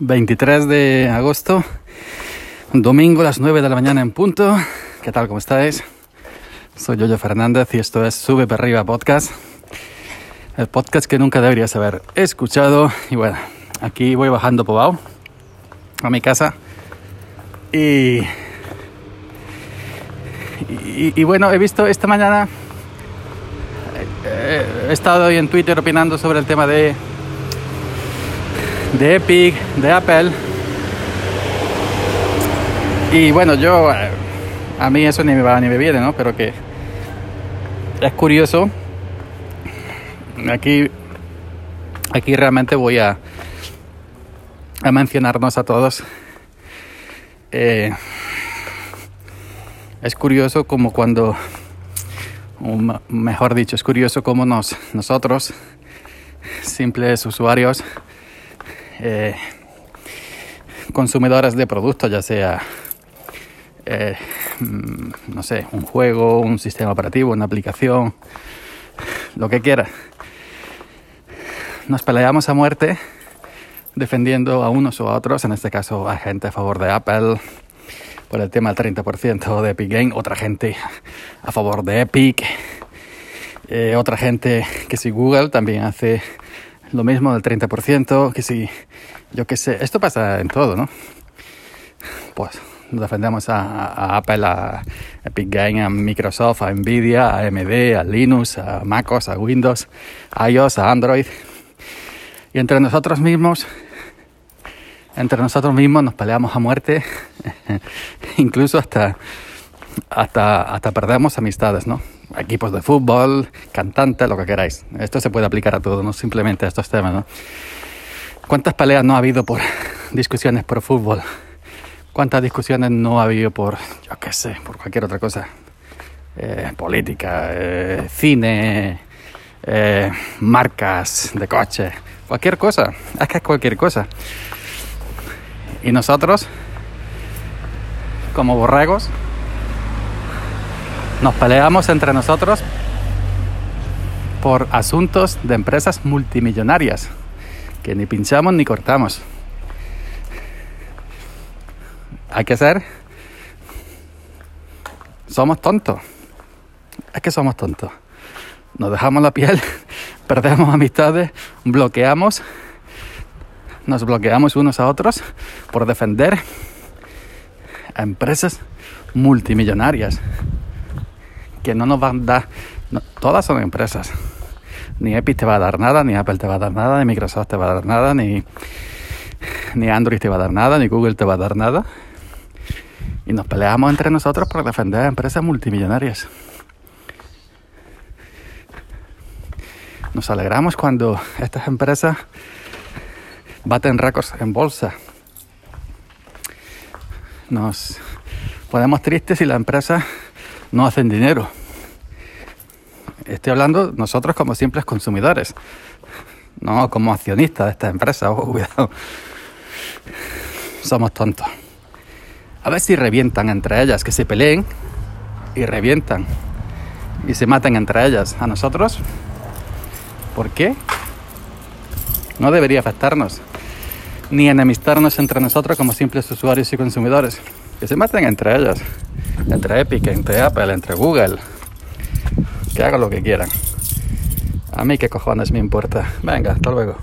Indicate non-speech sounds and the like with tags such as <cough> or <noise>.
23 de agosto, domingo a las 9 de la mañana en punto. ¿Qué tal? ¿Cómo estáis? Soy Yoyo Fernández y esto es Sube para arriba podcast. El podcast que nunca deberías haber escuchado. Y bueno, aquí voy bajando Pobao a mi casa. Y, y, bueno, he visto esta mañana, eh, he estado hoy en Twitter opinando sobre el tema de de Epic, de Apple. Y bueno, yo, eh, a mí eso ni me va ni me viene, ¿no? Pero que es curioso. Aquí, aquí realmente voy a, a mencionarnos a todos. Eh, es curioso como cuando, mejor dicho, es curioso como nos, nosotros, simples usuarios, eh, consumidores de productos, ya sea, eh, mm, no sé, un juego, un sistema operativo, una aplicación, lo que quiera. Nos peleamos a muerte defendiendo a unos o a otros, en este caso a gente a favor de Apple por el tema del 30% de Epic Game, otra gente a favor de Epic, eh, otra gente que si Google también hace lo mismo del 30%, que si, yo qué sé, esto pasa en todo, ¿no? Pues defendemos a, Apple, a Epic Game, a Microsoft, a Nvidia, a AMD, a Linux, a MacOS, a Windows, a iOS, a Android. Y entre nosotros mismos, entre nosotros mismos nos peleamos a muerte, <laughs> incluso hasta, hasta, hasta perdemos amistades, ¿no? Equipos de fútbol, cantantes, lo que queráis. Esto se puede aplicar a todo, no simplemente a estos temas, ¿no? ¿Cuántas peleas no ha habido por <laughs> discusiones por fútbol? ¿Cuántas discusiones no ha habido por, yo qué sé, por cualquier otra cosa? Eh, política, eh, cine, eh, marcas de coche, cualquier cosa. Es que es cualquier cosa. Y nosotros, como borregos, nos peleamos entre nosotros por asuntos de empresas multimillonarias que ni pinchamos ni cortamos. Hay que ser... Somos tontos. Es que somos tontos. Nos dejamos la piel, <laughs> perdemos amistades, bloqueamos, nos bloqueamos unos a otros por defender a empresas multimillonarias que no nos van a dar, todas son empresas. Ni Epic te va a dar nada, ni Apple te va a dar nada, ni Microsoft te va a dar nada, ni, ni Android te va a dar nada, ni Google te va a dar nada. Y nos peleamos entre nosotros por defender a empresas multimillonarias. Nos alegramos cuando estas empresas baten récords en bolsa. Nos ponemos tristes si la empresa no hacen dinero. Estoy hablando nosotros como simples consumidores, no como accionistas de esta empresa. <laughs> Oh, cuidado. Somos tontos. A ver si revientan entre ellas, que se peleen y revientan y se maten entre ellas. A nosotros, ¿por qué? No debería afectarnos, ni enemistarnos entre nosotros como simples usuarios y consumidores. Que se maten entre ellas entre Epic, entre Apple, entre Google. Que hagan lo que quieran. A mí qué cojones me importa. Venga, hasta luego.